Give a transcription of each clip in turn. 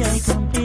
DJ complete.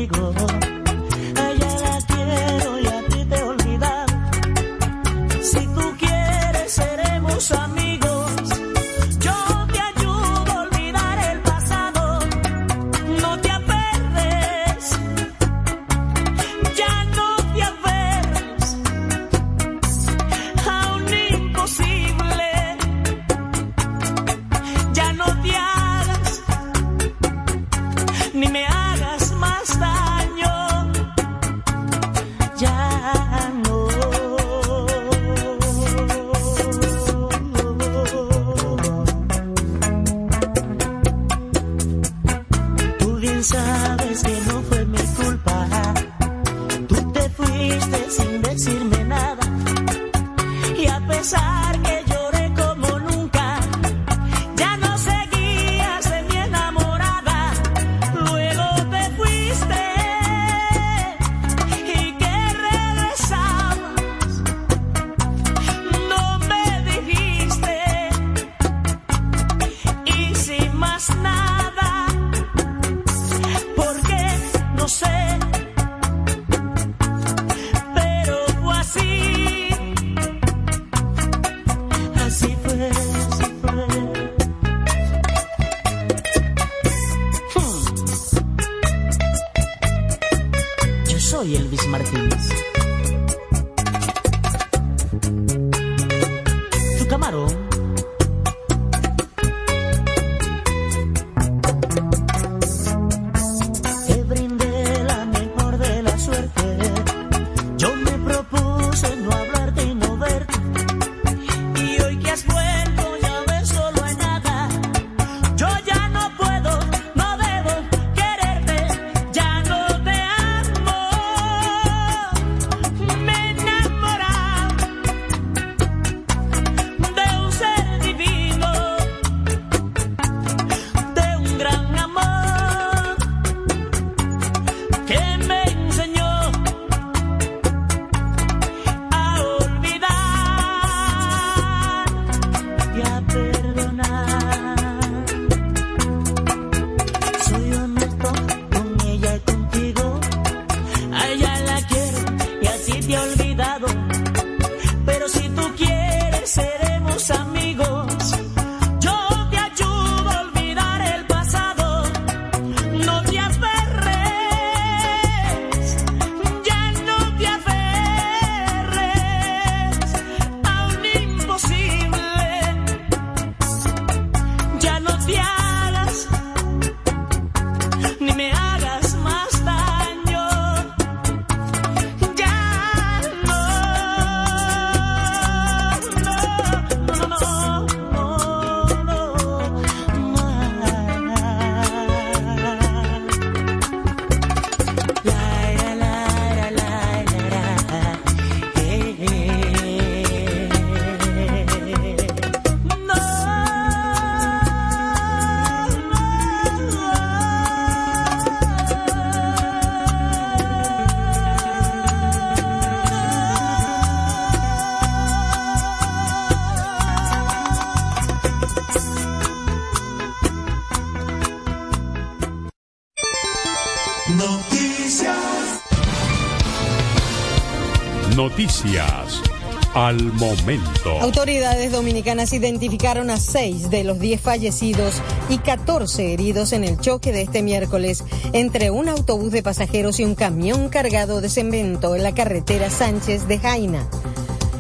Al momento. Autoridades dominicanas identificaron a seis de los diez fallecidos y 14 heridos en el choque de este miércoles entre un autobús de pasajeros y un camión cargado de cemento en la carretera Sánchez de Jaina.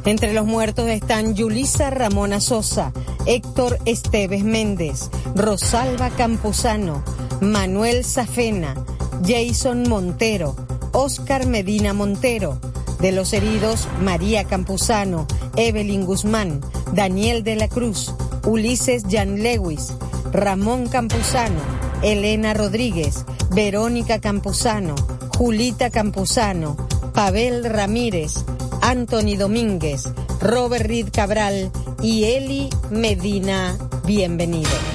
Entre los muertos están Yulisa Ramona Sosa, Héctor Esteves Méndez, Rosalba Campuzano, Manuel Zafena, Jason Montero, Oscar Medina Montero, de los heridos, María Campuzano, Evelyn Guzmán, Daniel de la Cruz, Ulises Jan Lewis, Ramón Campuzano, Elena Rodríguez, Verónica Campuzano, Julita Campuzano, Pavel Ramírez, Anthony Domínguez, Robert Reed Cabral y Eli Medina. Bienvenido.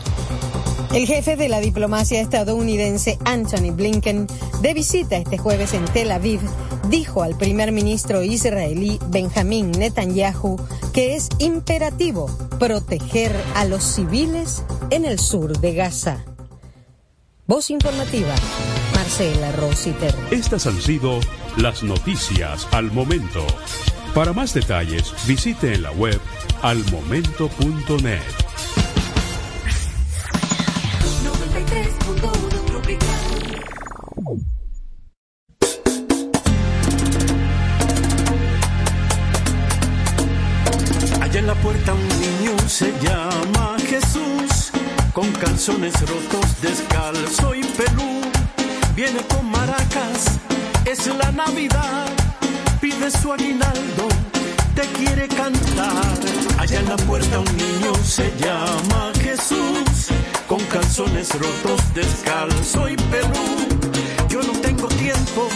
El jefe de la diplomacia estadounidense Anthony Blinken, de visita este jueves en Tel Aviv, dijo al primer ministro israelí Benjamín Netanyahu que es imperativo proteger a los civiles en el sur de Gaza. Voz informativa, Marcela Rositer. Estas han sido las noticias al momento. Para más detalles, visite en la web almomento.net. se llama Jesús, con calzones rotos, descalzo y pelú. Viene con maracas, es la Navidad, pide su aguinaldo, te quiere cantar. Allá en la puerta un niño se llama Jesús, con calzones rotos, descalzo y pelú. Yo no tengo tiempo,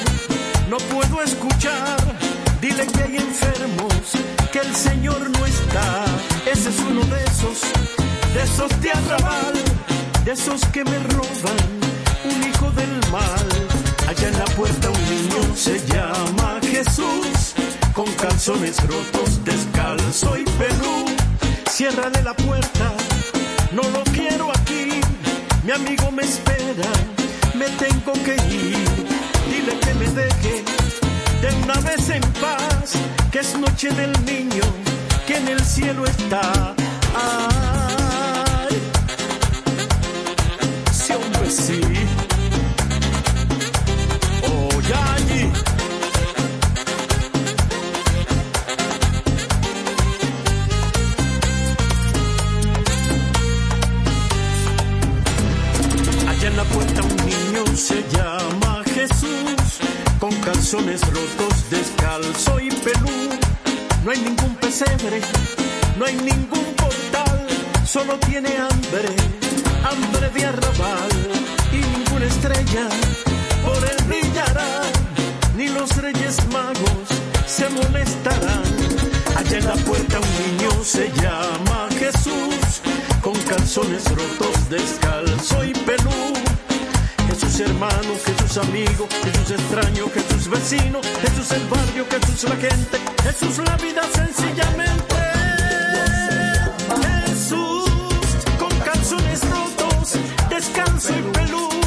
no puedo escuchar. Dile que hay enfermos, que el Señor no está. Ese es uno de esos, de esos de arrabal, de esos que me roban, un hijo del mal. Allá en la puerta un niño se llama Jesús, con calzones rotos, descalzo y pelú. Ciérrale la puerta, no lo quiero aquí. Mi amigo me espera, me tengo que ir. Dile que me deje una vez en paz, que es noche del niño, que en el cielo está. Ay, hombre, sí. Allá en la puerta un niño se llama calzones rotos, descalzo y pelú. No hay ningún pesebre, no hay ningún portal, solo tiene hambre, hambre de arrabal. Y ninguna estrella por él brillará, ni los reyes magos se molestarán. Allá en la puerta un niño se llama Jesús, con calzones rotos, descalzo y pelú. Jesús hermano, Jesús amigo, Jesús extraño, Jesús vecino, Jesús el barrio, Jesús la gente, Jesús la vida sencillamente. Jesús con calzones rotos, descanso y pelú.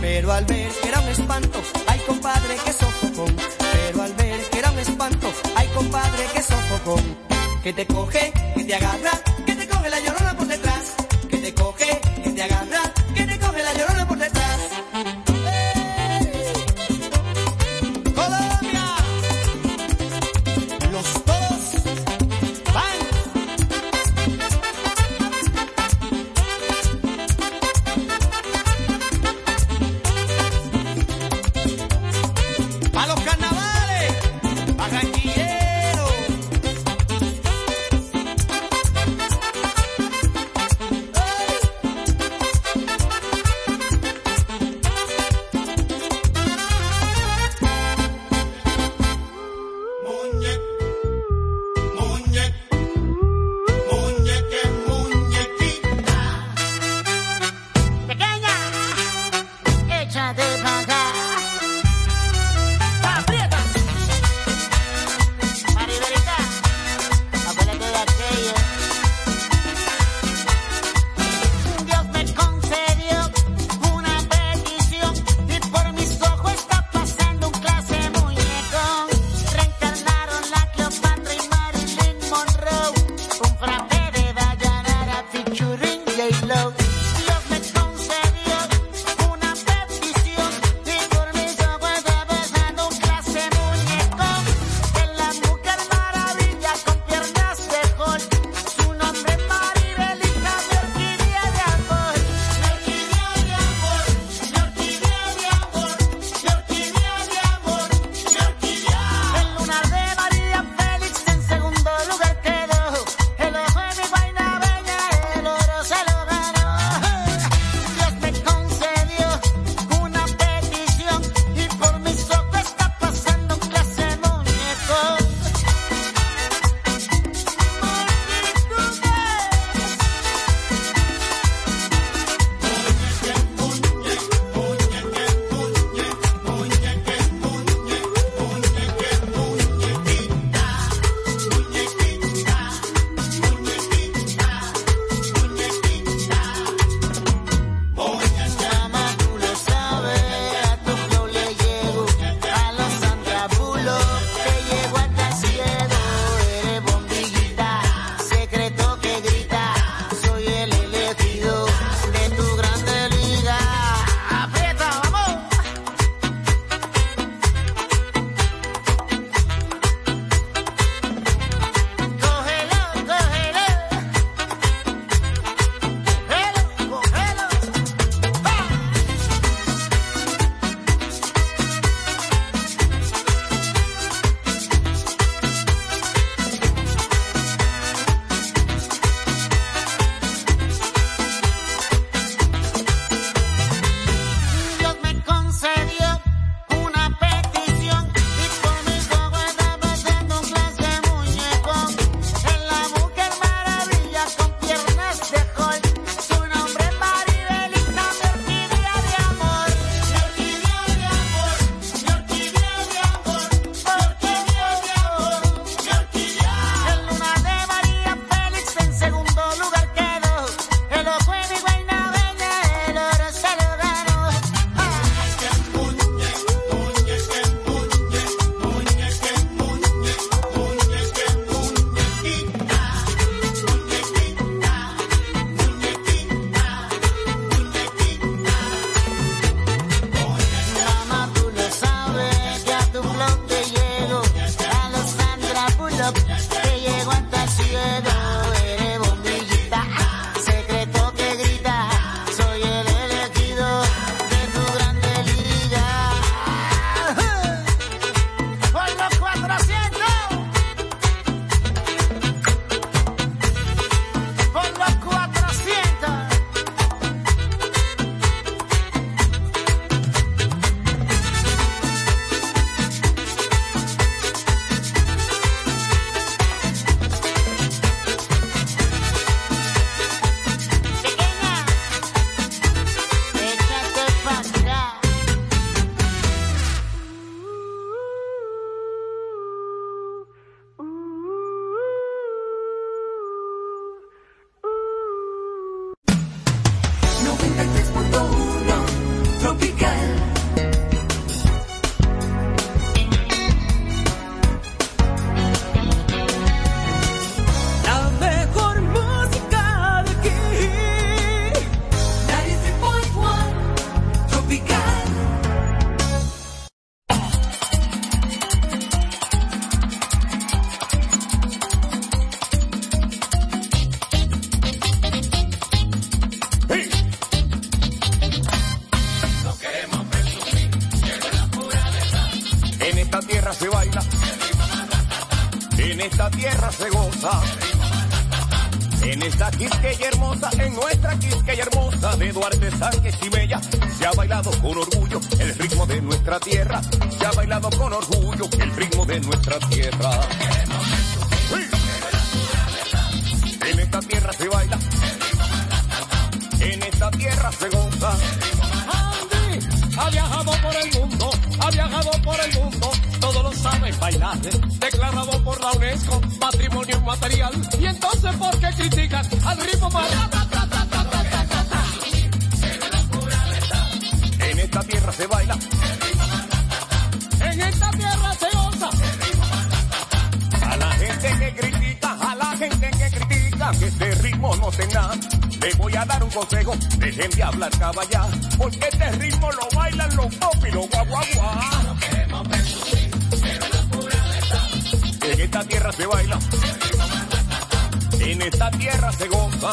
Pero al ver que era un espanto, ay compadre, que sofocón. Pero al ver que era un espanto, ay compadre, que sofocón. Que te coge, que te agarra, que te coge la llorona por detrás. Que te coge, que te agarra, Y entonces, ¿por qué critican al ritmo más? En esta tierra se baila. En esta tierra se osa. A la gente que critica, a la gente que critica, que este ritmo no se nada. Les voy a dar un consejo, dejen de hablar caballá, porque este ritmo lo bailan los pop y los guaguaguá. En esta tierra se baila. En esta tierra se goza.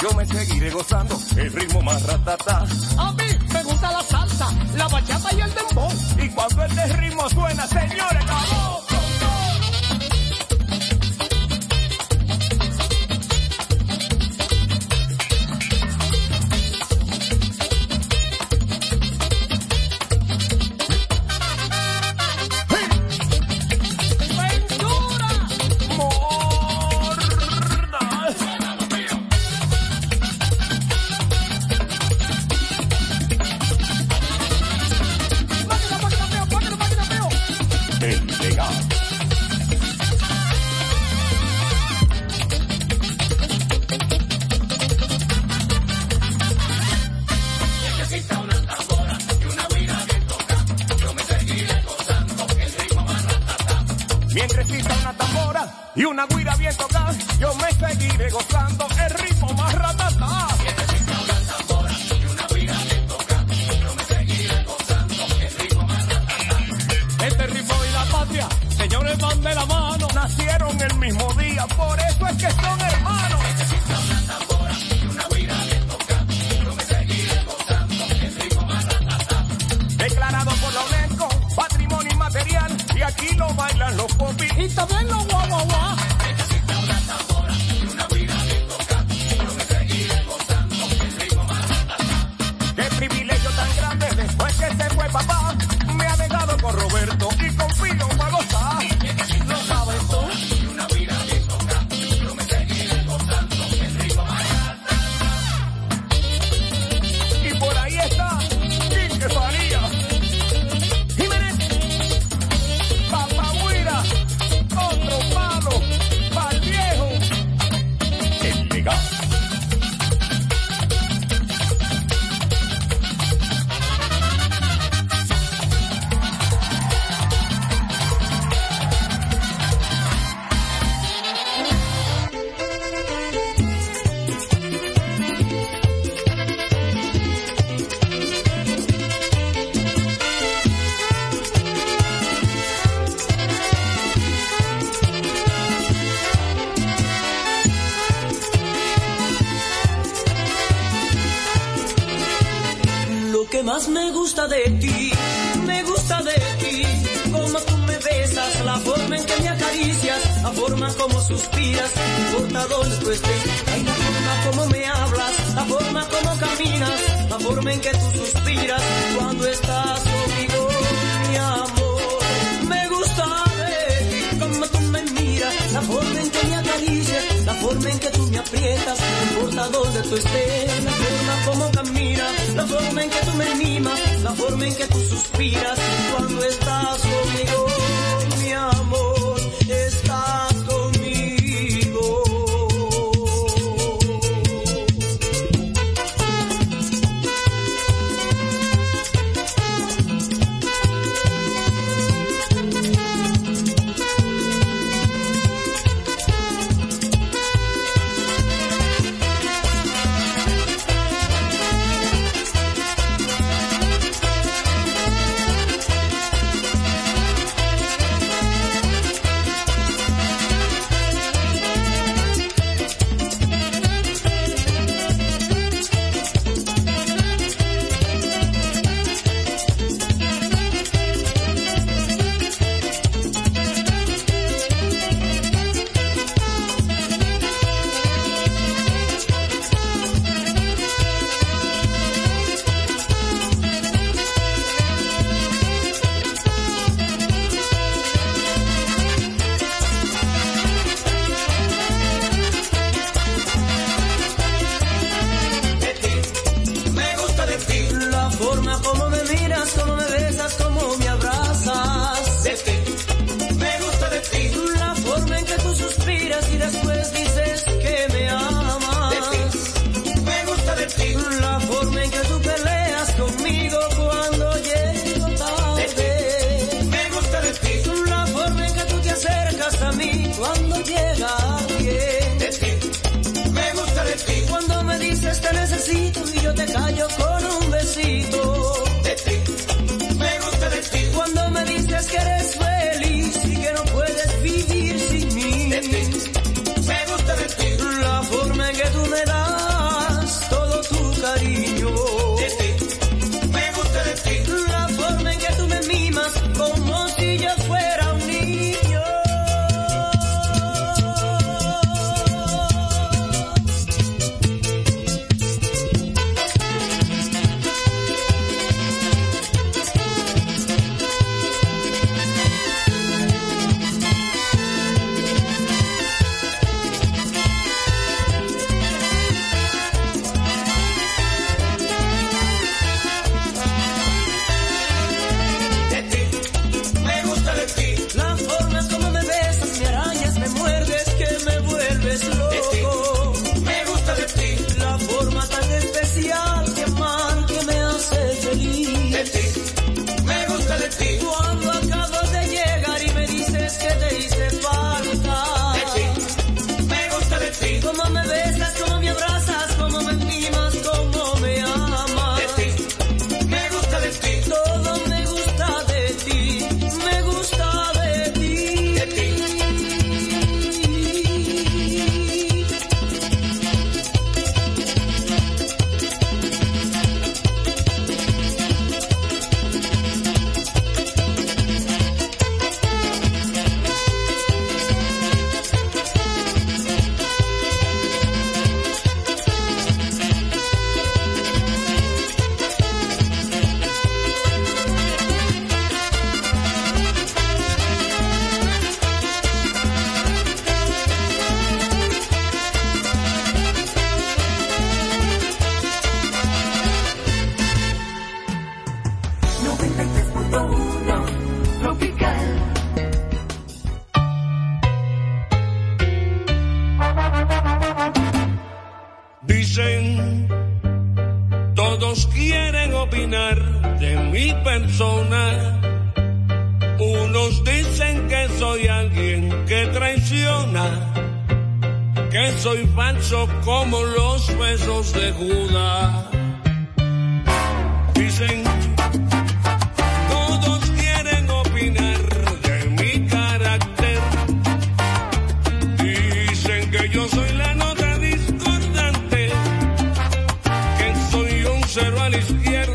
Yo me seguiré gozando el ritmo más ratata. A mí me gusta la salsa, la bachata y el dembow. Y cuando este ritmo suena, señores.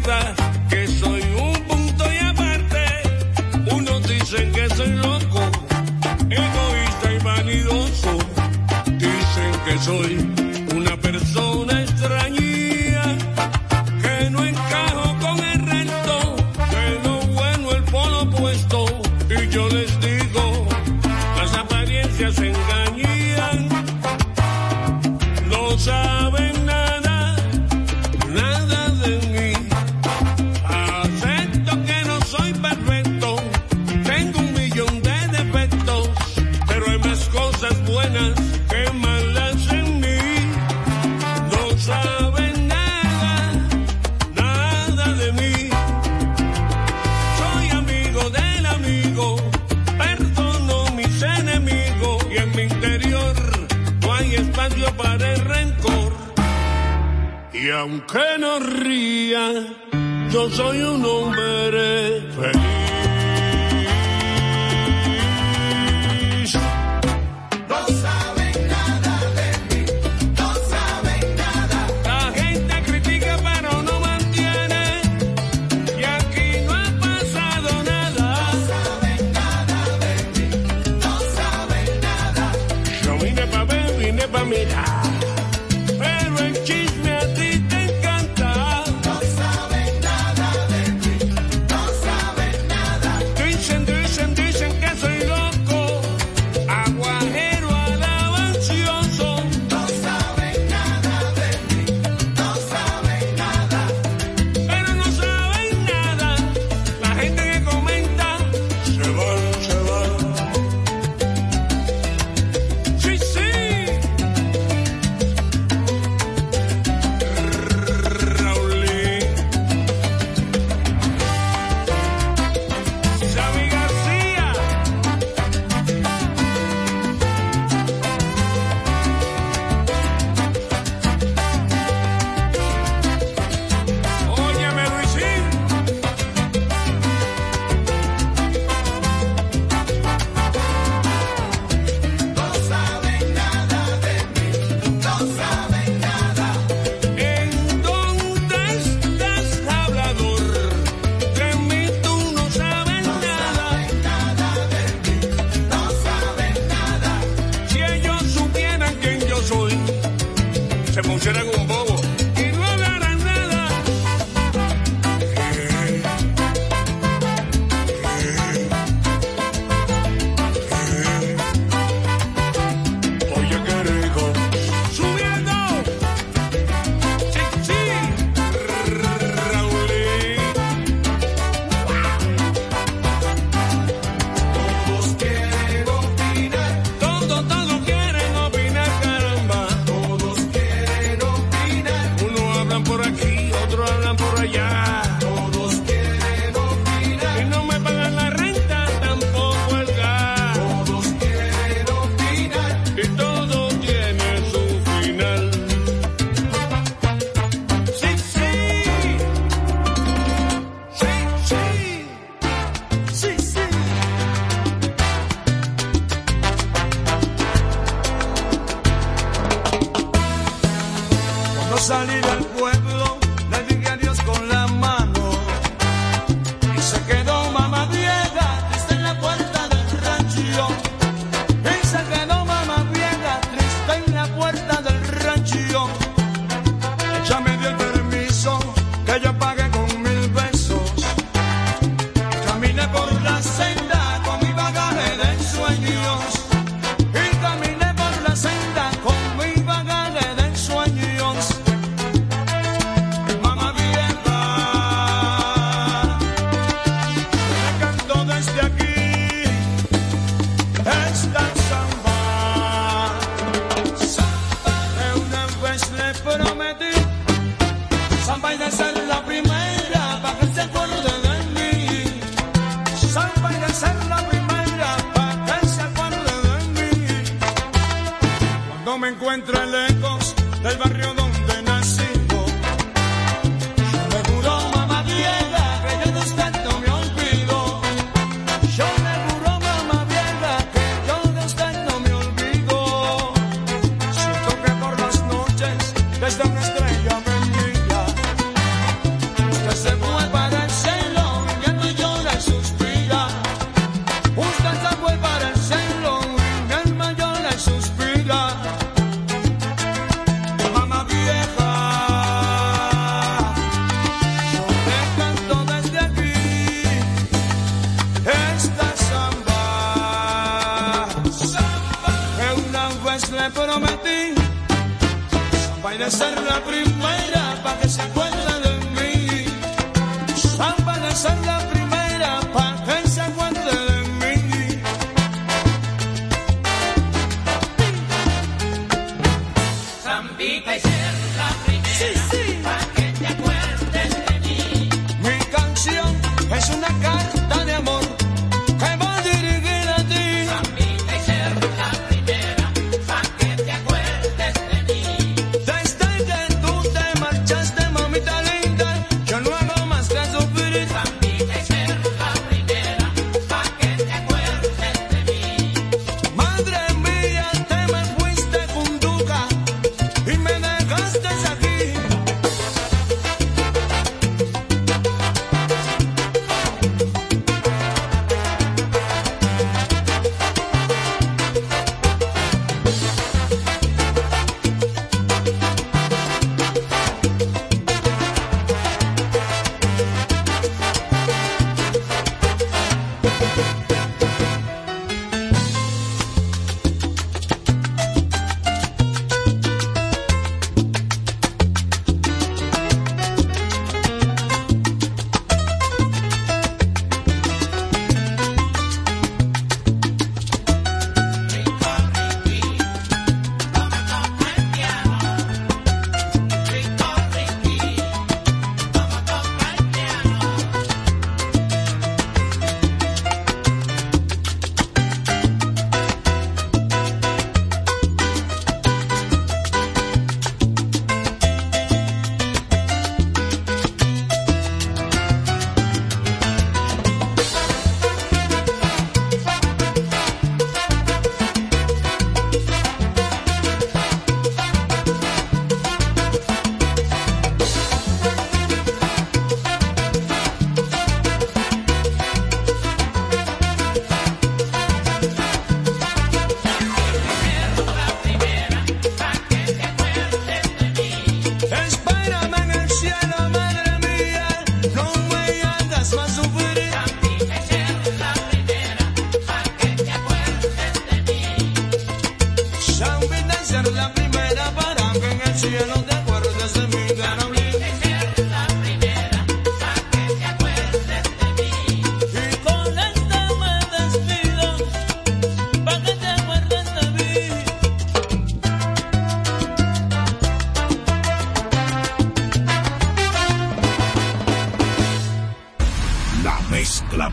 time.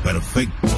perfecto.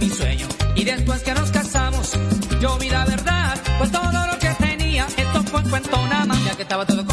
Mi sueño. Y después que nos casamos, yo vi la verdad, pues todo lo que tenía, esto fue un cuento nada más, ya que estaba todo